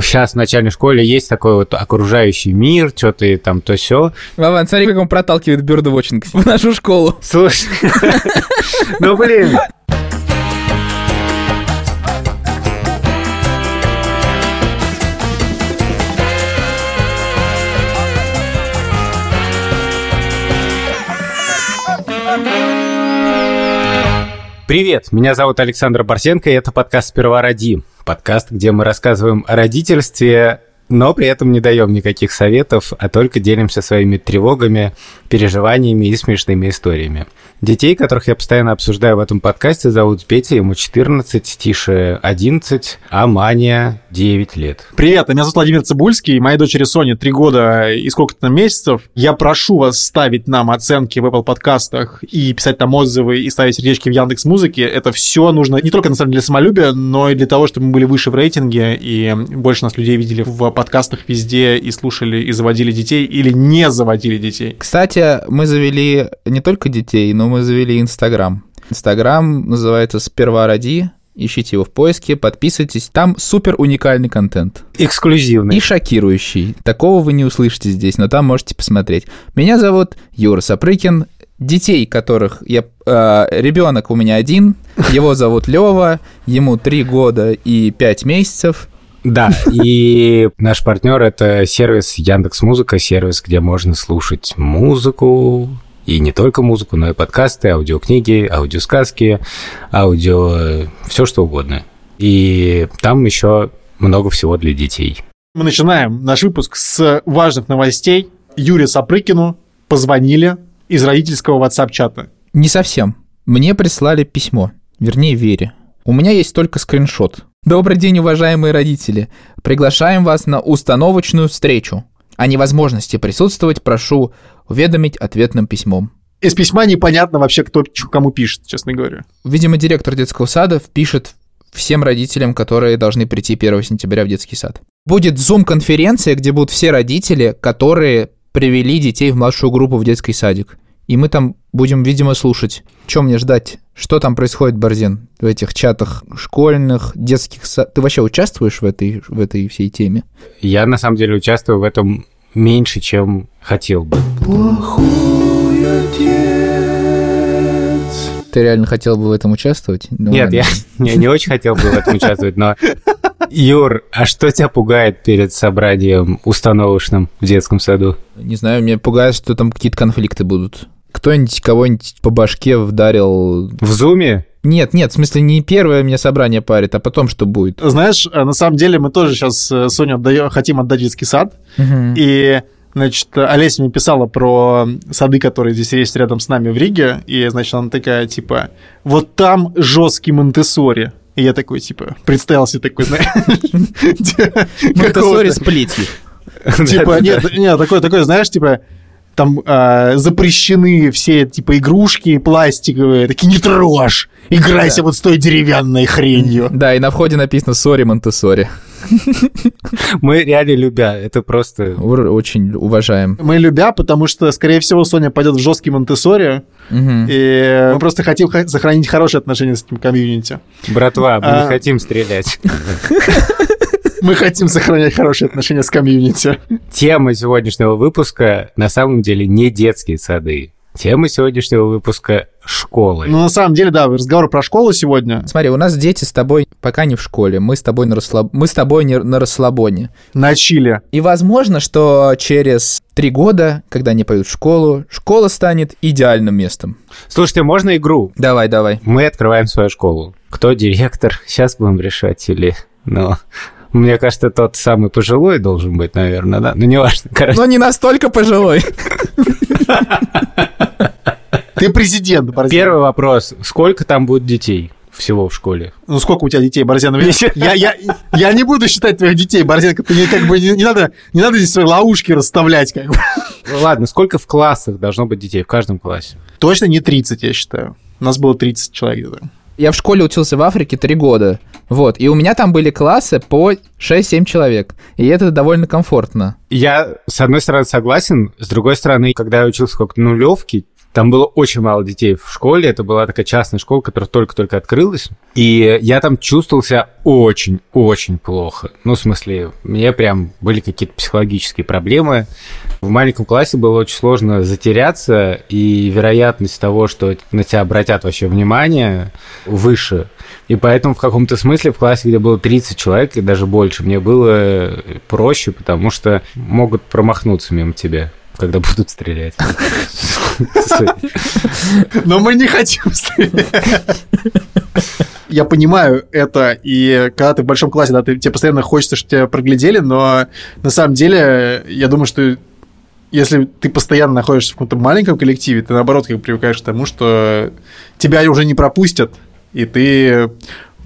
сейчас в начальной школе есть такой вот окружающий мир, что-то там то все. Вован, смотри, как он проталкивает бёрдвотчинг в нашу школу. Слушай, ну блин, Привет, меня зовут Александр Барсенко, и это подкаст «Сперва роди». Подкаст, где мы рассказываем о родительстве, но при этом не даем никаких советов, а только делимся своими тревогами, переживаниями и смешными историями. Детей, которых я постоянно обсуждаю в этом подкасте, зовут Петя, ему 14, Тише 11, а Маня 9 лет. Привет, меня зовут Владимир Цибульский, моей дочери Соне 3 года и сколько-то месяцев. Я прошу вас ставить нам оценки в Apple подкастах и писать там отзывы и ставить сердечки в Яндекс Музыке. Это все нужно не только на самом деле для самолюбия, но и для того, чтобы мы были выше в рейтинге и больше нас людей видели в подкастах везде и слушали и заводили детей или не заводили детей. Кстати, мы завели не только детей, но мы завели Инстаграм. Инстаграм называется «Сперва роди», ищите его в поиске, подписывайтесь, там супер уникальный контент. Эксклюзивный. И шокирующий. Такого вы не услышите здесь, но там можете посмотреть. Меня зовут Юра Сапрыкин, детей, которых я... Э, ребенок у меня один, его зовут Лева, ему 3 года и 5 месяцев. Да, и наш партнер это сервис Яндекс Музыка, сервис, где можно слушать музыку, и не только музыку, но и подкасты, аудиокниги, аудиосказки, аудио... все что угодно. И там еще много всего для детей. Мы начинаем наш выпуск с важных новостей. Юрию Сапрыкину позвонили из родительского WhatsApp-чата. Не совсем. Мне прислали письмо, вернее, Вере. У меня есть только скриншот. Добрый день, уважаемые родители. Приглашаем вас на установочную встречу. О невозможности присутствовать прошу уведомить ответным письмом. Из письма непонятно вообще, кто кому пишет, честно говоря. Видимо, директор детского сада пишет всем родителям, которые должны прийти 1 сентября в детский сад. Будет зум-конференция, где будут все родители, которые привели детей в младшую группу в детский садик. И мы там будем, видимо, слушать. Чем мне ждать? Что там происходит, Борзин, в этих чатах школьных, детских? Ты вообще участвуешь в этой, в этой всей теме? Я, на самом деле, участвую в этом меньше, чем хотел бы. Плохой отец. Ты реально хотел бы в этом участвовать? Ну, Нет, я, я не очень хотел бы в этом участвовать, но... Юр, а что тебя пугает перед собранием установочным в детском саду? Не знаю, меня пугает, что там какие-то конфликты будут. Кто-нибудь кого-нибудь по башке вдарил... В зуме? Нет, нет, в смысле не первое мне собрание парит, а потом что будет. Знаешь, э, на самом деле мы тоже сейчас э, Соню отдаем, хотим отдать детский сад, угу. и Значит, Олеся мне писала про сады, которые здесь есть рядом с нами в Риге, и, значит, она такая, типа, вот там жесткий Монтессори. И я такой, типа, представился такой, знаешь... Монтессори с плетью. Типа, нет, нет, такой, такой, знаешь, типа, там э, запрещены все типа игрушки пластиковые, такие не трожь, играйся да. вот с той деревянной хренью. Да, и на входе написано «Sorry, Монтессори». Мы реально любя, это просто... Очень уважаем. Мы любя, потому что, скорее всего, Соня пойдет в жесткий Монтессори, угу. и мы просто хотим сохранить хорошие отношения с этим комьюнити. Братва, мы а... не хотим стрелять. Мы хотим сохранять хорошие отношения с комьюнити. Тема сегодняшнего выпуска на самом деле не детские сады. Тема сегодняшнего выпуска — школы. Ну, на самом деле, да, разговор про школу сегодня. Смотри, у нас дети с тобой пока не в школе, мы с тобой на, расслаб... мы с тобой не на расслабоне. На чиле. И возможно, что через три года, когда они пойдут в школу, школа станет идеальным местом. Слушайте, можно игру? Давай, давай. Мы открываем свою школу. Кто директор? Сейчас будем решать или... Ну, мне кажется, тот самый пожилой должен быть, наверное, да? Ну, не важно, короче. Но не настолько пожилой. Ты президент, Борзен. Первый вопрос. Сколько там будет детей? всего в школе. Ну, сколько у тебя детей, Борзен? Я, я, я не буду считать твоих детей, Борзен. Ты не, как бы, не, не, надо, не надо здесь свои ловушки расставлять. Как бы. Ну, ладно, сколько в классах должно быть детей, в каждом классе? Точно не 30, я считаю. У нас было 30 человек где-то. Я в школе учился в Африке три года. Вот. И у меня там были классы по 6-7 человек. И это довольно комфортно. Я, с одной стороны, согласен. С другой стороны, когда я учился как нулевки, Там было очень мало детей в школе. Это была такая частная школа, которая только-только открылась. И я там чувствовал себя очень-очень плохо. Ну, в смысле, мне прям были какие-то психологические проблемы. В маленьком классе было очень сложно затеряться, и вероятность того, что на тебя обратят вообще внимание, выше. И поэтому в каком-то смысле в классе, где было 30 человек и даже больше, мне было проще, потому что могут промахнуться мимо тебя когда будут стрелять. Но мы не хотим стрелять. Я понимаю это, и когда ты в большом классе, да, ты, тебе постоянно хочется, чтобы тебя проглядели, но на самом деле я думаю, что если ты постоянно находишься в каком-то маленьком коллективе, ты наоборот как привыкаешь к тому, что тебя уже не пропустят, и ты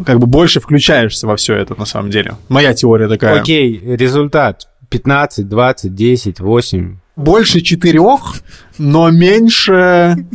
как бы больше включаешься во все это на самом деле. Моя теория такая. Окей, результат 15, 20, 10, 8. Больше четырех, но меньше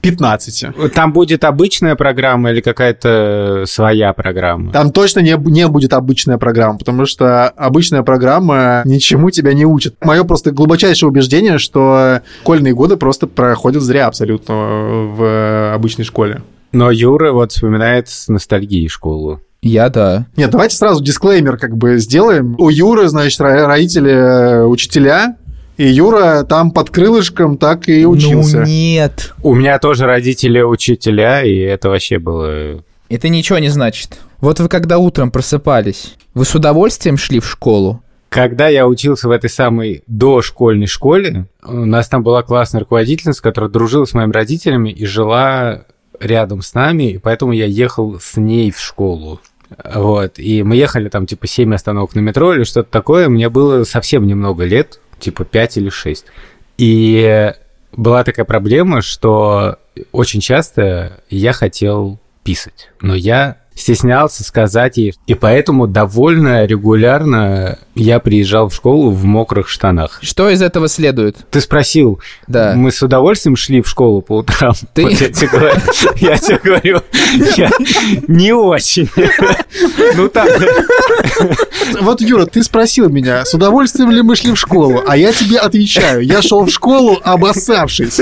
15. Там будет обычная программа или какая-то своя программа? Там точно не, не будет обычная программа, потому что обычная программа ничему тебя не учит. Мое просто глубочайшее убеждение, что школьные годы просто проходят зря абсолютно в обычной школе. Но Юра вот вспоминает с ностальгией школу. Я да. Нет, давайте сразу дисклеймер как бы сделаем. У Юры, значит, родители э, учителя, и Юра там под крылышком так и учился. Ну нет. У меня тоже родители учителя, и это вообще было... Это ничего не значит. Вот вы когда утром просыпались, вы с удовольствием шли в школу? Когда я учился в этой самой дошкольной школе, у нас там была классная руководительница, которая дружила с моими родителями и жила рядом с нами, и поэтому я ехал с ней в школу. Вот, и мы ехали там типа 7 остановок на метро или что-то такое, мне было совсем немного лет, типа 5 или 6. И была такая проблема, что очень часто я хотел писать, но я стеснялся сказать ей. И поэтому довольно регулярно я приезжал в школу в мокрых штанах. Что из этого следует? Ты спросил, Да. мы с удовольствием шли в школу по утрам. Ты- Вот я тебе говорю, я тебе говорю, я не очень. Ну так, Вот, Юра, ты спросил меня, с удовольствием ли мы шли в школу, а я тебе отвечаю, я шел в школу обоссавшись.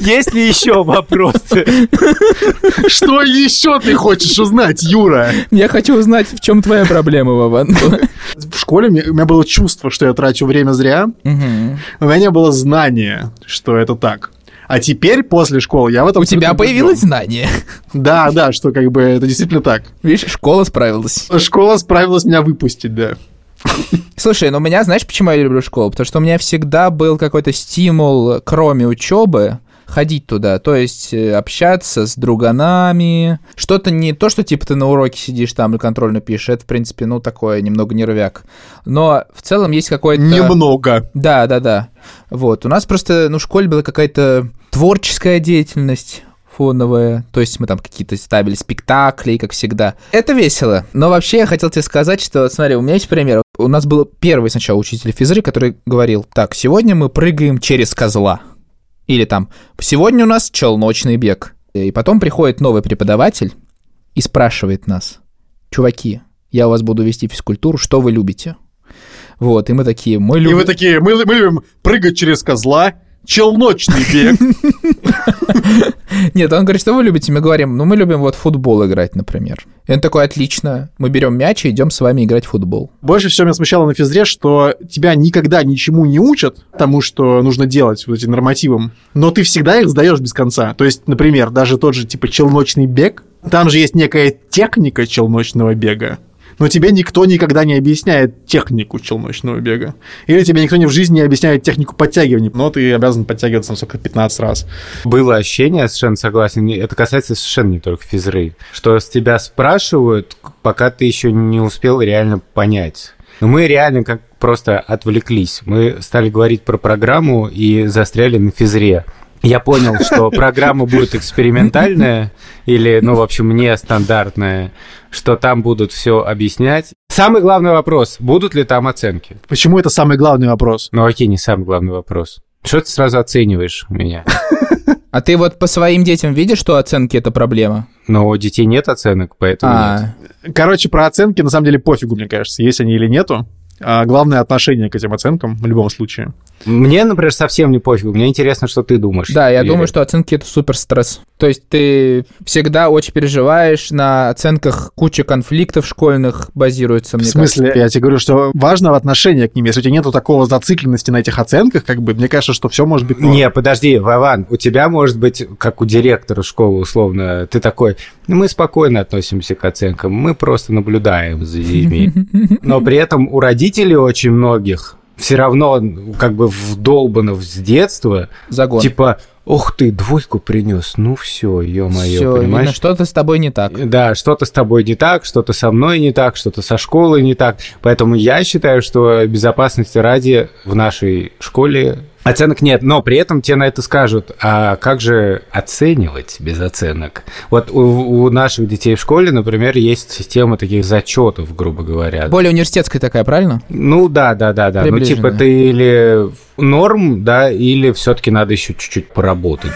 Есть ли еще вопросы? Что еще ты хочешь узнать, Юра? Я хочу узнать, в чем твоя проблема, Вован. В школе у меня было чувство, что я трачу время зря, у меня не было знания, что это так. А теперь, после школы, я в этом... У тебя появилось убежден. знание. Да, да, что как бы это действительно так. Видишь, школа справилась. Школа справилась меня выпустить, да. Слушай, ну у меня, знаешь, почему я люблю школу? Потому что у меня всегда был какой-то стимул, кроме учебы, ходить туда, то есть э, общаться с друганами. Что-то не то, что типа ты на уроке сидишь там и контрольно пишешь, это, в принципе, ну, такое немного нервяк. Но в целом есть какой-то... Немного. Да, да, да. Вот. У нас просто, ну, в школе была какая-то творческая деятельность фоновая. То есть мы там какие-то ставили спектакли, как всегда. Это весело. Но вообще я хотел тебе сказать, что, смотри, у меня есть пример. У нас был первый сначала учитель физры, который говорил, так, сегодня мы прыгаем через козла. Или там, сегодня у нас челночный бег. И потом приходит новый преподаватель и спрашивает нас, чуваки, я у вас буду вести физкультуру, что вы любите? Вот, и мы такие, мы И любим... вы такие, мы, мы любим прыгать через козла, челночный бег. Нет, он говорит, что вы любите? Мы говорим, ну, мы любим вот в футбол играть, например. И он такой, отлично, мы берем мяч и идем с вами играть в футбол. Больше всего меня смущало на физре, что тебя никогда ничему не учат тому, что нужно делать, вот этим нормативам, но ты всегда их сдаешь без конца. То есть, например, даже тот же типа челночный бег, там же есть некая техника челночного бега, но тебе никто никогда не объясняет технику челночного бега. Или тебе никто не в жизни не объясняет технику подтягивания, но ты обязан подтягиваться, там, сколько, 15 раз. Было ощущение, я совершенно согласен, это касается совершенно не только физры, что с тебя спрашивают, пока ты еще не успел реально понять. Но мы реально как просто отвлеклись. Мы стали говорить про программу и застряли на физре. Я понял, что программа будет экспериментальная или, ну, в общем, не стандартная, что там будут все объяснять. Самый главный вопрос, будут ли там оценки? Почему это самый главный вопрос? Ну, окей, не самый главный вопрос. Что ты сразу оцениваешь меня? А ты вот по своим детям видишь, что оценки это проблема? Но у детей нет оценок, поэтому нет. А, Короче, про оценки на самом деле пофигу, мне кажется, есть они или нету. А главное отношение к этим оценкам в любом случае. Мне, например, совсем не пофиг. Мне интересно, что ты думаешь. Да, я Или- думаю, что оценки это супер стресс. То есть ты всегда очень переживаешь, на оценках куча конфликтов школьных базируется, В мне смысле, я тебе говорю, что важно отношение к ним. Если у тебя нету такого зацикленности на этих оценках, как бы, мне кажется, что все может быть... Не, подожди, Вован, у тебя может быть, как у директора школы, условно, ты такой, «Ну, мы спокойно относимся к оценкам, мы просто наблюдаем за детьми. Но при этом у родителей очень многих все равно как бы вдолбано с детства, Загон. типа, ух ты, двойку принес, ну все, ё-моё, понимаешь? что-то с тобой не так. Да, что-то с тобой не так, что-то со мной не так, что-то со школой не так. Поэтому я считаю, что безопасности ради в нашей школе оценок нет. Но при этом тебе на это скажут, а как же оценивать без оценок? Вот у, у наших детей в школе, например, есть система таких зачетов, грубо говоря. Более университетская такая, правильно? Ну да, да, да, да. Ну типа ты или норм, да, или все-таки надо еще чуть-чуть поработать.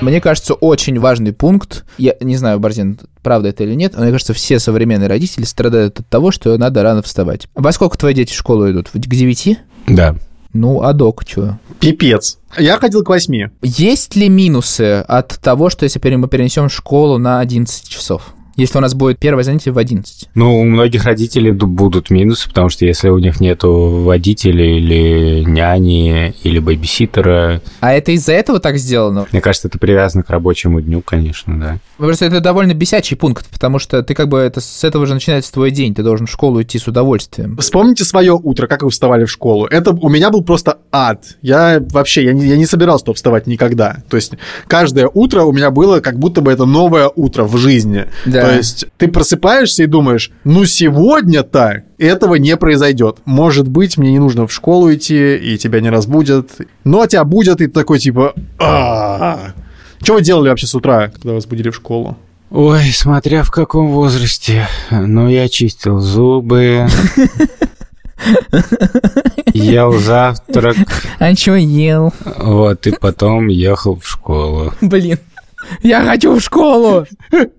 Мне кажется, очень важный пункт. Я не знаю, Борзин, правда это или нет, но мне кажется, все современные родители страдают от того, что надо рано вставать. Во сколько твои дети в школу идут? К девяти? Да. Ну, а док что? Пипец. Я ходил к восьми. Есть ли минусы от того, что если мы перенесем школу на 11 часов? Если у нас будет первое занятие в 11. Ну, у многих родителей ду- будут минусы, потому что если у них нету водителя или няни, или бэбиситера, А это из-за этого так сделано? мне кажется, это привязано к рабочему дню, конечно, да. Просто это довольно бесячий пункт, потому что ты как бы это с этого же начинается твой день, ты должен в школу идти с удовольствием. Вспомните свое утро, как вы вставали в школу. Это у меня был просто ад. Я вообще, я не, я не собирался туда вставать никогда. То есть каждое утро у меня было как будто бы это новое утро в жизни. Да. То есть ты просыпаешься и думаешь, ну сегодня-то этого не произойдет. Может быть, мне не нужно в школу идти, и тебя не разбудят. Но тебя будут, и ты такой типа... Что вы делали вообще с утра, когда вас будили в школу? Ой, смотря в каком возрасте. Ну, я чистил зубы, ел завтрак, А чё ел? вот, и потом ехал в школу. Блин, я хочу в школу!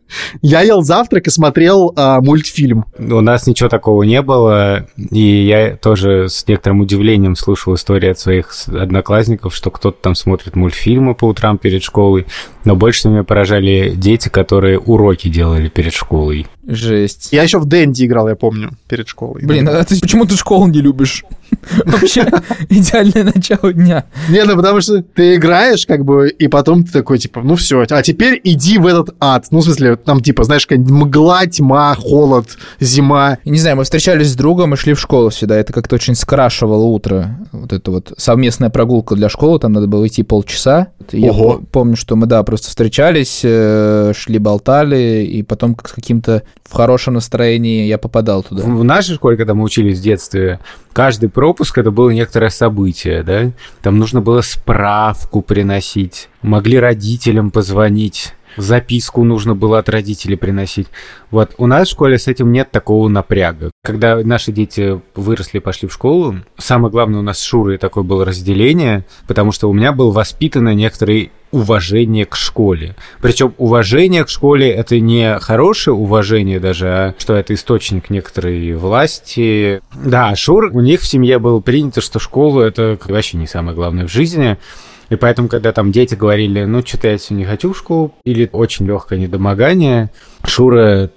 Я ел завтрак и смотрел а, мультфильм. У нас ничего такого не было, и я тоже с некоторым удивлением слушал истории от своих одноклассников, что кто-то там смотрит мультфильмы по утрам перед школой, но больше меня поражали дети, которые уроки делали перед школой. Жесть. Я еще в Дэнди играл, я помню, перед школой. Блин, а ты почему ты школу не любишь? Вообще, идеальное начало дня. Не, ну потому что ты играешь, как бы, и потом ты такой, типа, ну все, а теперь иди в этот ад. Ну, в смысле, там, типа, знаешь, мгла, тьма, холод, зима. Не знаю, мы встречались с другом и шли в школу сюда. Это как-то очень скрашивало утро. Вот это вот совместная прогулка для школы, там надо было идти полчаса. Я Ого. помню, что мы, да, просто встречались, э, шли, болтали, и потом как- с каким-то в хорошем настроении я попадал туда. В нашей школе, когда мы учились в детстве, каждый пропуск это было некоторое событие, да? Там нужно было справку приносить, могли родителям позвонить, записку нужно было от родителей приносить. Вот у нас в школе с этим нет такого напряга. Когда наши дети выросли, пошли в школу, самое главное у нас с Шурой такое было разделение, потому что у меня было воспитано некоторое уважение к школе. Причем уважение к школе это не хорошее уважение даже, а что это источник некоторой власти. Да, Шур, у них в семье было принято, что школа это вообще не самое главное в жизни. И поэтому, когда там дети говорили, ну, что-то я сегодня не хочу в школу, или очень легкое недомогание, Шура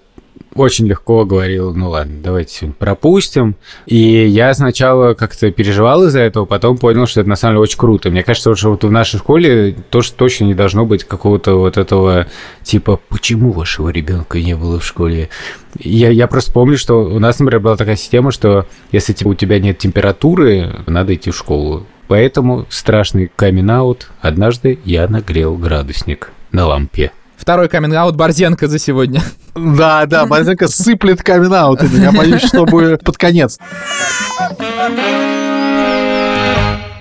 очень легко говорил, ну ладно, давайте сегодня пропустим. И я сначала как-то переживал из-за этого, потом понял, что это на самом деле очень круто. Мне кажется, что вот в нашей школе тоже точно не должно быть какого-то вот этого типа, почему вашего ребенка не было в школе? Я, я просто помню, что у нас, например, была такая система, что если типа, у тебя нет температуры, надо идти в школу. Поэтому страшный камин-аут. Однажды я нагрел градусник на лампе. Второй каминг-аут Борзенко за сегодня. Да, да, Борзенко сыплет камин Я боюсь, что будет под конец.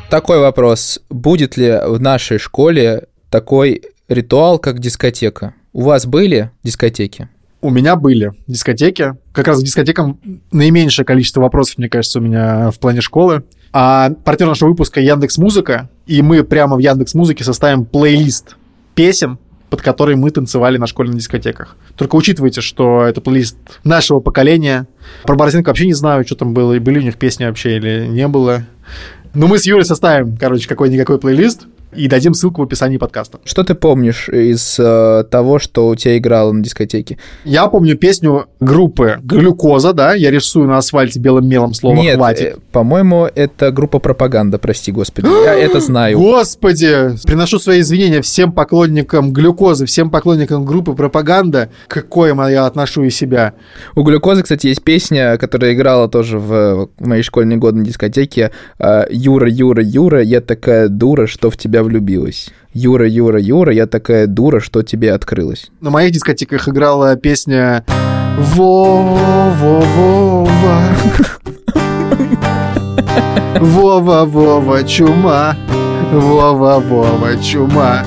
Такой вопрос. Будет ли в нашей школе такой ритуал, как дискотека? У вас были дискотеки? У меня были дискотеки. Как раз к дискотекам наименьшее количество вопросов, мне кажется, у меня в плане школы. А партнер нашего выпуска Яндекс Музыка, и мы прямо в Яндекс Музыке составим плейлист песен, под который мы танцевали на школьных дискотеках. Только учитывайте, что это плейлист нашего поколения. Про Борзенко вообще не знаю, что там было, и были у них песни вообще или не было. Но мы с Юрой составим, короче, какой-никакой плейлист и дадим ссылку в описании подкаста. Что ты помнишь из э, того, что у тебя играло на дискотеке? Я помню песню группы «Глюкоза», да, я рисую на асфальте белым мелом слово Нет, «хватит». э, по-моему, это группа пропаганда, прости господи. Я это знаю. Господи, приношу свои извинения всем поклонникам глюкозы, всем поклонникам группы пропаганда. Какое я отношу и себя. У глюкозы, кстати, есть песня, которая играла тоже в, в моей школьные годы на дискотеке. э, Юра, Юра, Юра, я такая дура, что в тебя влюбилась. Юра, Юра, Юра, я такая дура, что тебе открылась. На моих дискотеках играла песня Вова-Вова Вова-Вова чума Вова-Вова чума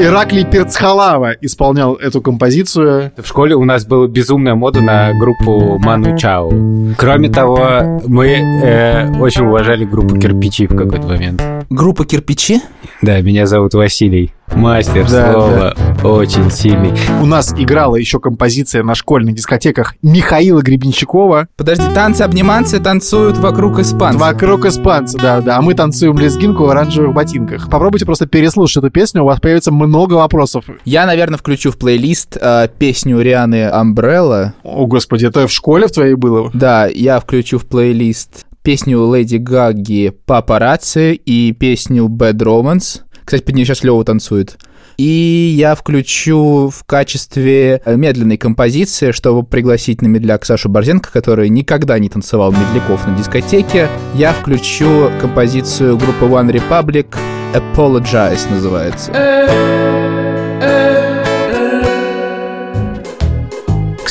Ираклий Перцхалава исполнял эту композицию. В школе у нас была безумная мода на группу Ману Чао. Кроме того, мы э, очень уважали группу Кирпичи в какой-то момент. Группа «Кирпичи»? Да, меня зовут Василий. Мастер Да, слова, очень сильный. У нас играла еще композиция на школьных дискотеках Михаила Гребенщикова Подожди, танцы-обниманцы танцуют вокруг испанцев. «Вокруг испанца», да-да, а мы танцуем лезгинку в оранжевых ботинках. Попробуйте просто переслушать эту песню, у вас появится много вопросов. Я, наверное, включу в плейлист э, песню Рианы «Umbrella». О, господи, это в школе в твоей было? Да, я включу в плейлист песню Леди Гаги «Папарацци» и песню «Bad Romance». Кстати, под нее сейчас Лева танцует. И я включу в качестве э, медленной композиции, чтобы пригласить на медляк Сашу Борзенко, который никогда не танцевал медляков на дискотеке, я включу композицию группы One Republic «Apologize» называется.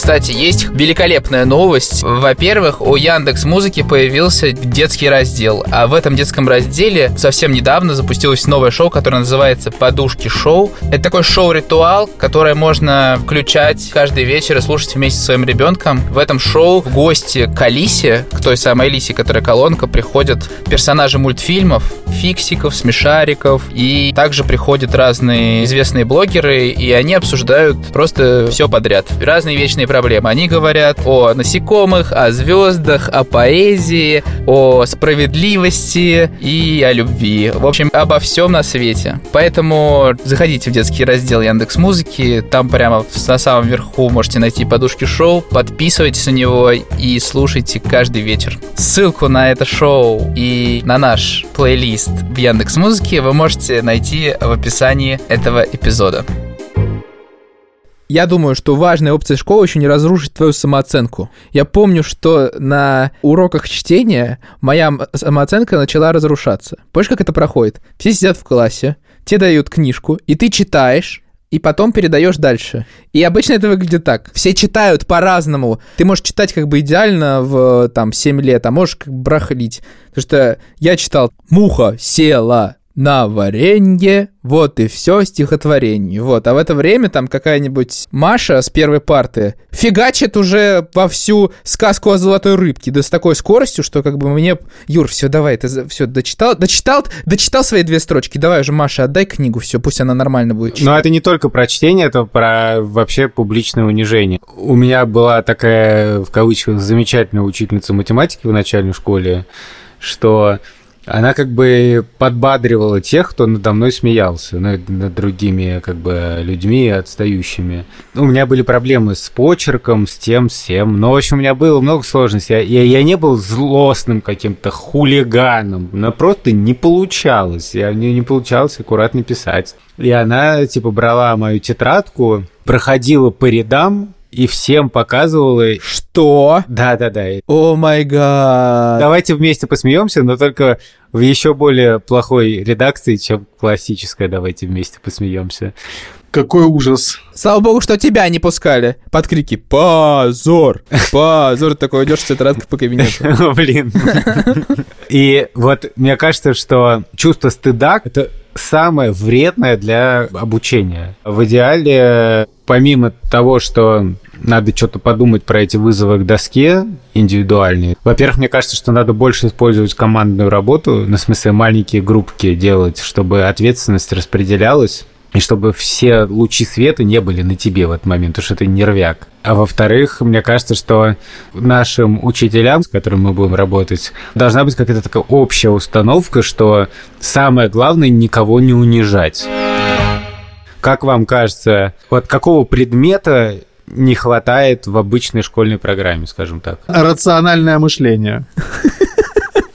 Кстати, есть великолепная новость. Во-первых, у Яндекс Музыки появился детский раздел, а в этом детском разделе совсем недавно запустилось новое шоу, которое называется «Подушки шоу». Это такой шоу-ритуал, которое можно включать каждый вечер и слушать вместе со своим ребенком. В этом шоу в гости к Алисе, к той самой Алисе, которая колонка, приходят персонажи мультфильмов, фиксиков, смешариков, и также приходят разные известные блогеры, и они обсуждают просто все подряд. Разные вечные проблемы. Они говорят о насекомых, о звездах, о поэзии, о справедливости и о любви. В общем, обо всем на свете. Поэтому заходите в детский раздел Яндекс Музыки, там прямо на самом верху можете найти подушки шоу, подписывайтесь на него и слушайте каждый вечер. Ссылку на это шоу и на наш плейлист в Яндекс Музыке вы можете найти в описании этого эпизода. Я думаю, что важная опция школы еще не разрушить твою самооценку. Я помню, что на уроках чтения моя самооценка начала разрушаться. Помнишь, как это проходит? Все сидят в классе, тебе дают книжку, и ты читаешь, и потом передаешь дальше. И обычно это выглядит так. Все читают по-разному. Ты можешь читать как бы идеально в там 7 лет, а можешь как бы брахлить. Потому что я читал «Муха села на варенье, вот и все стихотворение. Вот, а в это время там какая-нибудь Маша с первой парты фигачит уже во всю сказку о золотой рыбке, да с такой скоростью, что как бы мне... Юр, все, давай, ты все дочитал, дочитал, дочитал свои две строчки, давай уже, Маша, отдай книгу, все, пусть она нормально будет читать. Но это не только про чтение, это про вообще публичное унижение. У меня была такая, в кавычках, замечательная учительница математики в начальной школе, что она как бы подбадривала тех, кто надо мной смеялся, над, над другими как бы людьми отстающими. У меня были проблемы с почерком, с тем, с тем. Но, в общем, у меня было много сложностей. Я, я не был злостным каким-то хулиганом, но просто не получалось. Я, мне не получалось аккуратно писать. И она, типа, брала мою тетрадку, проходила по рядам и всем показывала. Что? Да-да-да. О май гад. Давайте вместе посмеемся, но только в еще более плохой редакции, чем классическая. Давайте вместе посмеемся. Какой ужас. Слава богу, что тебя не пускали. Под крики «Позор! Позор!» Такой идешь с тетрадкой по кабинету. Блин. И вот мне кажется, что чувство стыда — это самое вредное для обучения. В идеале, помимо того, что надо что-то подумать про эти вызовы к доске индивидуальные. Во-первых, мне кажется, что надо больше использовать командную работу, на смысле маленькие группки делать, чтобы ответственность распределялась. И чтобы все лучи света не были на тебе в этот момент, потому что ты нервяк. А во-вторых, мне кажется, что нашим учителям, с которыми мы будем работать, должна быть какая-то такая общая установка, что самое главное никого не унижать. Как вам кажется, вот какого предмета не хватает в обычной школьной программе, скажем так? Рациональное мышление.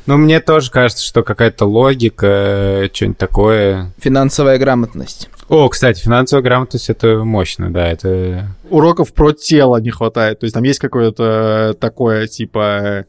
Ну, мне тоже кажется, что какая-то логика, что-нибудь такое. Финансовая грамотность. О, кстати, финансовая грамотность это мощно, да, это. Уроков про тело не хватает. То есть там есть какое-то такое, типа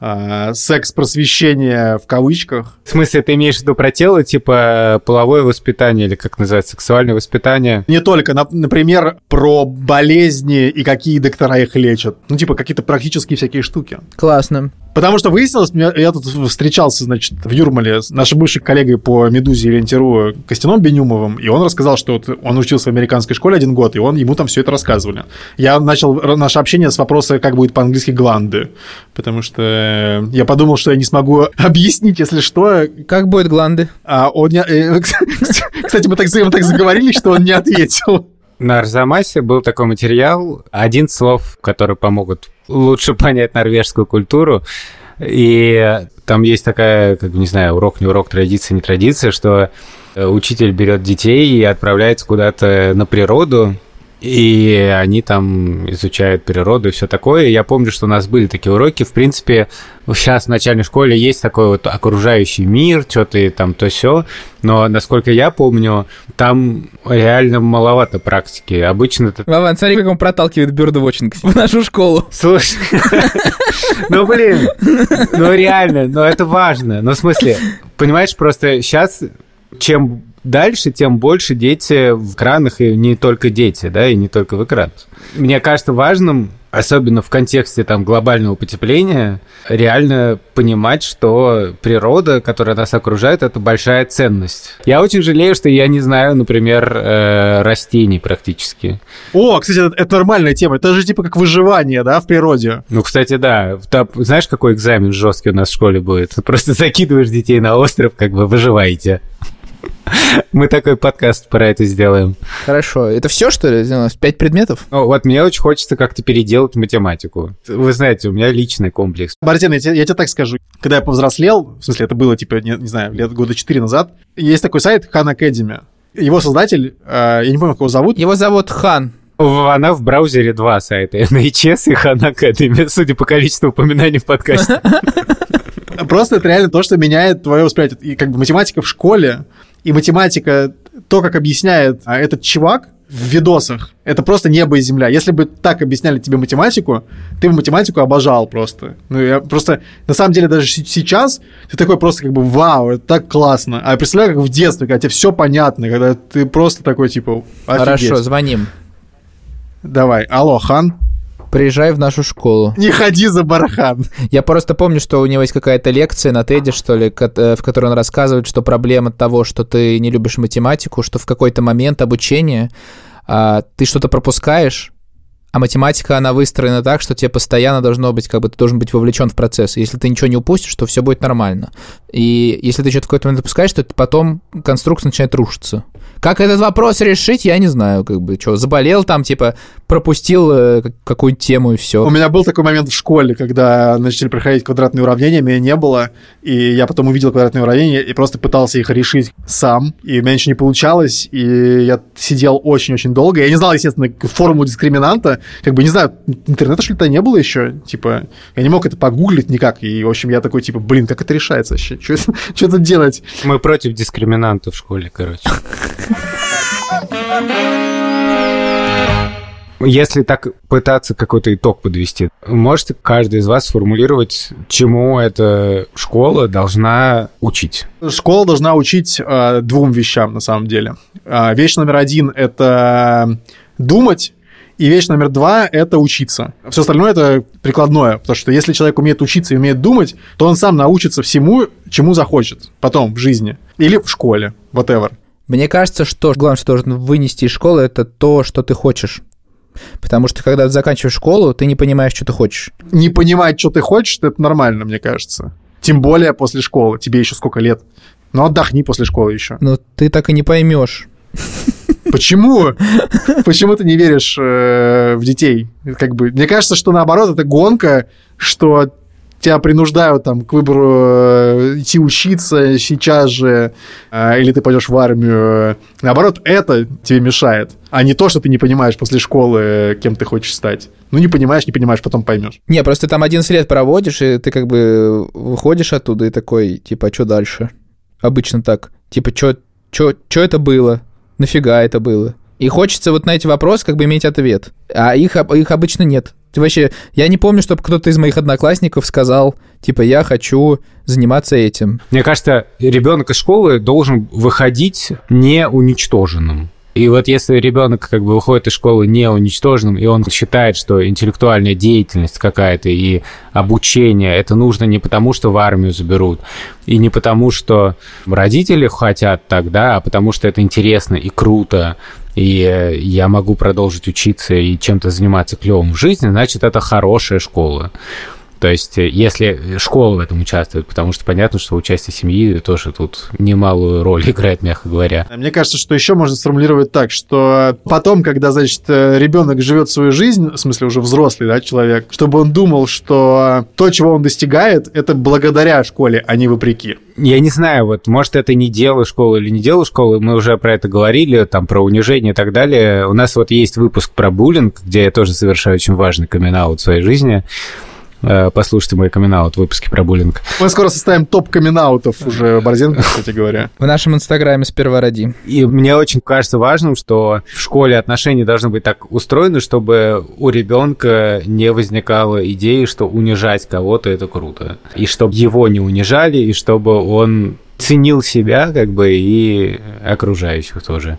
э, секс-просвещение в кавычках. В смысле, ты имеешь в виду про тело, типа половое воспитание или как называется, сексуальное воспитание? Не только, на- например, про болезни и какие доктора их лечат. Ну, типа какие-то практические всякие штуки. Классно. Потому что выяснилось, меня- я тут встречался, значит, в Юрмале с нашим бывшим коллегой по «Медузе» и «Лентеру» Костяном Бенюмовым, и он рассказал, что вот он учился в американской школе один год, и он, ему там все это рассказывали. Я начал наше общение с вопроса, как будет по-английски «гланды», потому что я подумал, что я не смогу объяснить, если что. Как будет гланды? А он не... э, Кстати, мы так, мы так заговорили, что он не ответил. На Арзамасе был такой материал, один слов, которые помогут лучше понять норвежскую культуру. И там есть такая, как бы, не знаю, урок, не урок, традиция, не традиция, что э, учитель берет детей и отправляется куда-то на природу, и они там изучают природу и все такое. И я помню, что у нас были такие уроки. В принципе, сейчас в начальной школе есть такой вот окружающий мир, что-то там то все. Но, насколько я помню, там реально маловато практики. Обычно Вован, смотри, как он проталкивает бёрдвотчинг в нашу школу. Слушай, ну блин, ну реально, но это важно. Ну в смысле, понимаешь, просто сейчас чем дальше, тем больше дети в экранах, и не только дети, да, и не только в экранах. Мне кажется важным, особенно в контексте там глобального потепления, реально понимать, что природа, которая нас окружает, это большая ценность. Я очень жалею, что я не знаю, например, э, растений практически. О, кстати, это, это нормальная тема. Это же типа как выживание, да, в природе. Ну, кстати, да. Там, знаешь, какой экзамен жесткий у нас в школе будет? Просто закидываешь детей на остров, как бы выживаете. Мы такой подкаст про это сделаем. Хорошо. Это все, что ли? Пять предметов? Ну, вот мне очень хочется как-то переделать математику. Вы знаете, у меня личный комплекс. Бартен, я, тебе- я тебе так скажу. Когда я повзрослел, в смысле, это было, типа, не, не знаю, лет года 4 назад, есть такой сайт Khan Academy. Его создатель, э, я не помню, как его зовут, Его зовут Хан. Она в браузере два сайта. NHS и Khan Academy, судя по количеству упоминаний в подкасте. Просто это реально то, что меняет твое восприятие. И как бы математика в школе, и математика, то, как объясняет а, этот чувак в видосах, это просто небо и земля. Если бы так объясняли тебе математику, ты бы математику обожал просто. Ну, я просто, на самом деле, даже сейчас ты такой просто как бы, вау, это так классно. А я представляю, как в детстве, когда тебе все понятно, когда ты просто такой, типа, офигеть. Хорошо, звоним. Давай, алло, Хан, Приезжай в нашу школу. не ходи за бархан. Я просто помню, что у него есть какая-то лекция на Теде, что ли, э, в которой он рассказывает, что проблема того, что ты не любишь математику, что в какой-то момент обучения а, ты что-то пропускаешь, а математика, она выстроена так, что тебе постоянно должно быть, как бы ты должен быть вовлечен в процесс. Если ты ничего не упустишь, то все будет нормально. И если ты что-то в какой-то момент допускаешь, то потом конструкция начинает рушиться. Как этот вопрос решить, я не знаю, как бы, что, заболел там, типа, пропустил э, как- какую-то тему и все. У меня был такой момент в школе, когда начали проходить квадратные уравнения, меня не было, и я потом увидел квадратные уравнения и просто пытался их решить сам, и у меня ничего не получалось, и я сидел очень-очень долго. Я не знал, естественно, формулу дискриминанта, как бы, не знаю, интернета что ли то не было еще, типа, я не мог это погуглить никак, и, в общем, я такой, типа, блин, как это решается вообще? Что тут делать? Мы против дискриминантов в школе, короче. Если так пытаться какой-то итог подвести, можете каждый из вас сформулировать, чему эта школа должна учить? Школа должна учить э, двум вещам, на самом деле. Э, вещь номер один — это думать, и вещь номер два — это учиться. Все остальное — это прикладное, потому что если человек умеет учиться и умеет думать, то он сам научится всему, чему захочет потом в жизни. Или в школе, whatever. Мне кажется, что главное, что должен вынести из школы, это то, что ты хочешь. Потому что когда ты заканчиваешь школу, ты не понимаешь, что ты хочешь. Не понимать, что ты хочешь, это нормально, мне кажется. Тем более после школы. Тебе еще сколько лет. Ну, отдохни после школы еще. Но ты так и не поймешь. Почему? Почему ты не веришь э, в детей? Как бы, мне кажется, что наоборот, это гонка, что тебя принуждают там к выбору э, идти учиться сейчас же, э, или ты пойдешь в армию. Наоборот, это тебе мешает, а не то, что ты не понимаешь после школы, э, кем ты хочешь стать. Ну, не понимаешь, не понимаешь, потом поймешь. Не, просто там 11 лет проводишь, и ты как бы выходишь оттуда и такой, типа, а что дальше? Обычно так. Типа, что это было? Нафига это было? И хочется вот на эти вопросы как бы иметь ответ. А их, их обычно нет. Ты вообще, я не помню, чтобы кто-то из моих одноклассников сказал, типа, я хочу заниматься этим. Мне кажется, ребенок из школы должен выходить не уничтоженным. И вот если ребенок как бы выходит из школы не уничтоженным, и он считает, что интеллектуальная деятельность какая-то и обучение это нужно не потому, что в армию заберут, и не потому, что родители хотят так, да, а потому что это интересно и круто, и э, я могу продолжить учиться и чем-то заниматься клевым в жизни, значит, это хорошая школа. То есть, э, если школа в этом участвует, потому что понятно, что участие семьи тоже тут немалую роль играет, мягко говоря. Мне кажется, что еще можно сформулировать так, что потом, когда, значит, э, ребенок живет свою жизнь, в смысле уже взрослый, да, человек, чтобы он думал, что то, чего он достигает, это благодаря школе, а не вопреки. Я не знаю, вот, может, это не дело школы или не дело школы, мы уже про это говорили, там, про унижение и так далее. У нас вот есть выпуск про буллинг, где я тоже совершаю очень важный камин в своей жизни. Э, послушайте мой камин в выпуске про буллинг. Мы скоро составим топ камин уже Борзенко, кстати говоря. В нашем инстаграме сперва ради. И мне очень кажется важным, что в школе отношения должны быть так устроены, чтобы у ребенка не возникало идеи, что унижать кого-то это круто. И чтобы его не унижали, и чтобы он ценил себя, как бы, и окружающих тоже.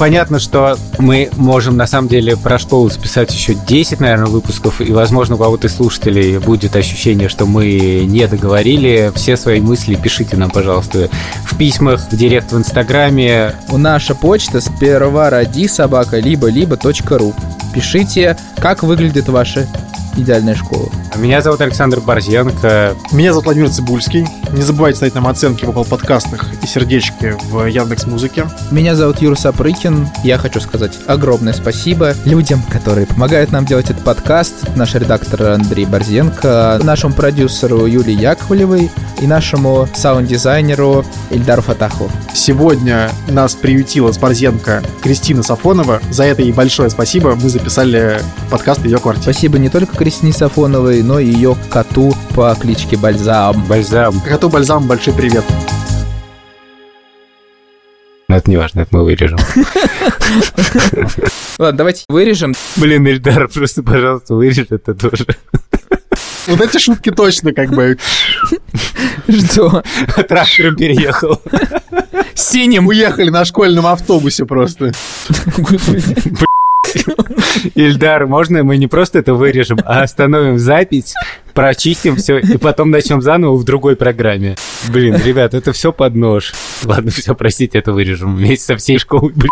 Понятно, что мы можем, на самом деле, про школу записать еще 10, наверное, выпусков, и, возможно, у кого-то из слушателей будет ощущение, что мы не договорили. Все свои мысли пишите нам, пожалуйста, в письмах, в директ в Инстаграме. У наша почта сперва ради собака либо-либо ру. Пишите, как выглядит ваша идеальная школа. Меня зовут Александр Борзенко. Меня зовут Владимир Цибульский. Не забывайте ставить нам оценки в Apple подкастах и сердечки в Яндекс Музыке. Меня зовут Юра Сапрыкин. Я хочу сказать огромное спасибо людям, которые помогают нам делать этот подкаст. Наш редактор Андрей Борзенко, нашему продюсеру Юлии Яковлевой и нашему саунд-дизайнеру Ильдару Фатахову. Сегодня нас приютила с Борзенко Кристина Сафонова. За это ей большое спасибо. Мы записали подкаст в ее квартире. Спасибо не только Кристине Сафоновой, но и ее коту по кличке Бальзам. Бальзам. Коту Бальзам большой привет. Но это не важно, это мы вырежем. Ладно, давайте вырежем. Блин, Ильдар, просто, пожалуйста, вырежь это тоже. Вот эти шутки точно как бы... Что? Трактором переехал. Синим. Уехали на школьном автобусе просто. Ильдар, можно мы не просто это вырежем, а остановим запись, прочистим все и потом начнем заново в другой программе. Блин, ребят, это все под нож. Ладно, все, простите, это вырежем вместе со всей школой, блин.